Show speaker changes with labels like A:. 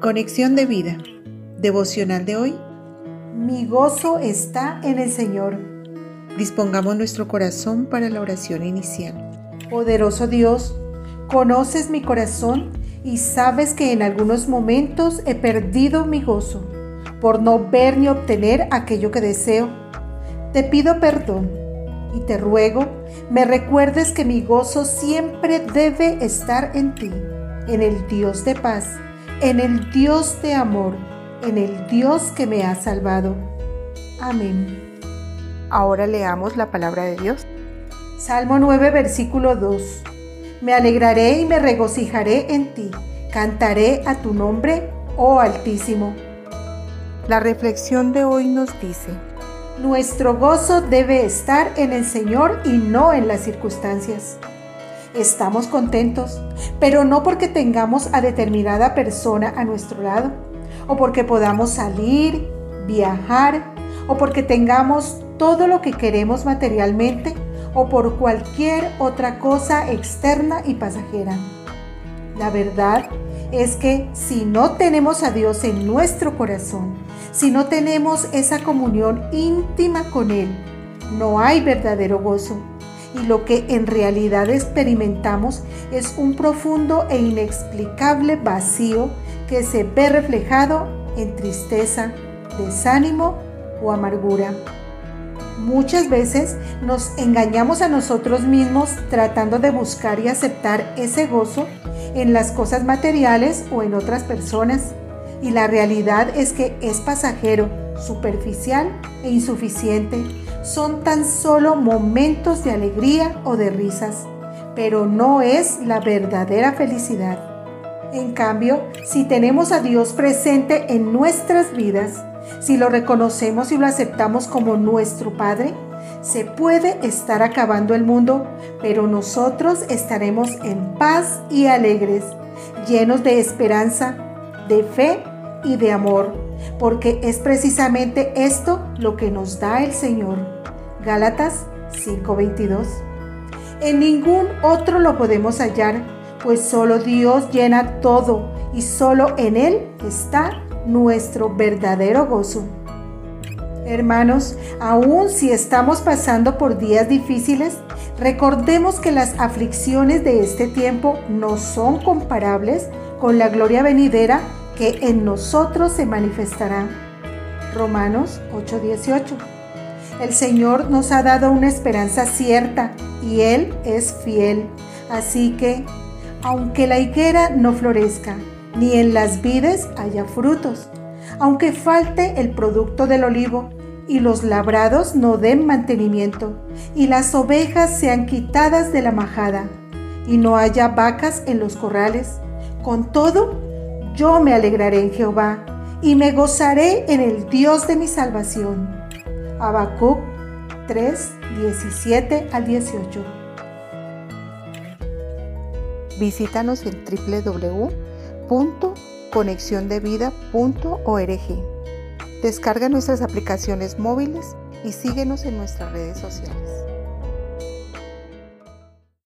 A: Conexión de vida. Devocional de hoy.
B: Mi gozo está en el Señor.
A: Dispongamos nuestro corazón para la oración inicial.
B: Poderoso Dios, conoces mi corazón y sabes que en algunos momentos he perdido mi gozo por no ver ni obtener aquello que deseo. Te pido perdón y te ruego me recuerdes que mi gozo siempre debe estar en ti, en el Dios de paz en el Dios de amor, en el Dios que me ha salvado. Amén.
A: Ahora leamos la palabra de Dios.
B: Salmo 9, versículo 2. Me alegraré y me regocijaré en ti. Cantaré a tu nombre, oh Altísimo.
A: La reflexión de hoy nos dice,
B: Nuestro gozo debe estar en el Señor y no en las circunstancias estamos contentos, pero no porque tengamos a determinada persona a nuestro lado, o porque podamos salir, viajar, o porque tengamos todo lo que queremos materialmente, o por cualquier otra cosa externa y pasajera. La verdad es que si no tenemos a Dios en nuestro corazón, si no tenemos esa comunión íntima con Él, no hay verdadero gozo y lo que en realidad experimentamos es un profundo e inexplicable vacío que se ve reflejado en tristeza, desánimo o amargura. Muchas veces nos engañamos a nosotros mismos tratando de buscar y aceptar ese gozo en las cosas materiales o en otras personas. Y la realidad es que es pasajero, superficial e insuficiente son tan solo momentos de alegría o de risas, pero no es la verdadera felicidad. En cambio, si tenemos a Dios presente en nuestras vidas, si lo reconocemos y lo aceptamos como nuestro Padre, se puede estar acabando el mundo, pero nosotros estaremos en paz y alegres, llenos de esperanza, de fe y de amor, porque es precisamente esto lo que nos da el Señor. Gálatas 5:22. En ningún otro lo podemos hallar, pues solo Dios llena todo y solo en Él está nuestro verdadero gozo. Hermanos, aun si estamos pasando por días difíciles, recordemos que las aflicciones de este tiempo no son comparables con la gloria venidera que en nosotros se manifestará. Romanos 8:18. El Señor nos ha dado una esperanza cierta y Él es fiel. Así que, aunque la higuera no florezca, ni en las vides haya frutos, aunque falte el producto del olivo, y los labrados no den mantenimiento, y las ovejas sean quitadas de la majada, y no haya vacas en los corrales, con todo yo me alegraré en Jehová y me gozaré en el Dios de mi salvación. Habacuc 3, 17 al 18.
A: Visítanos en www.conexiondevida.org. Descarga nuestras aplicaciones móviles y síguenos en nuestras redes sociales.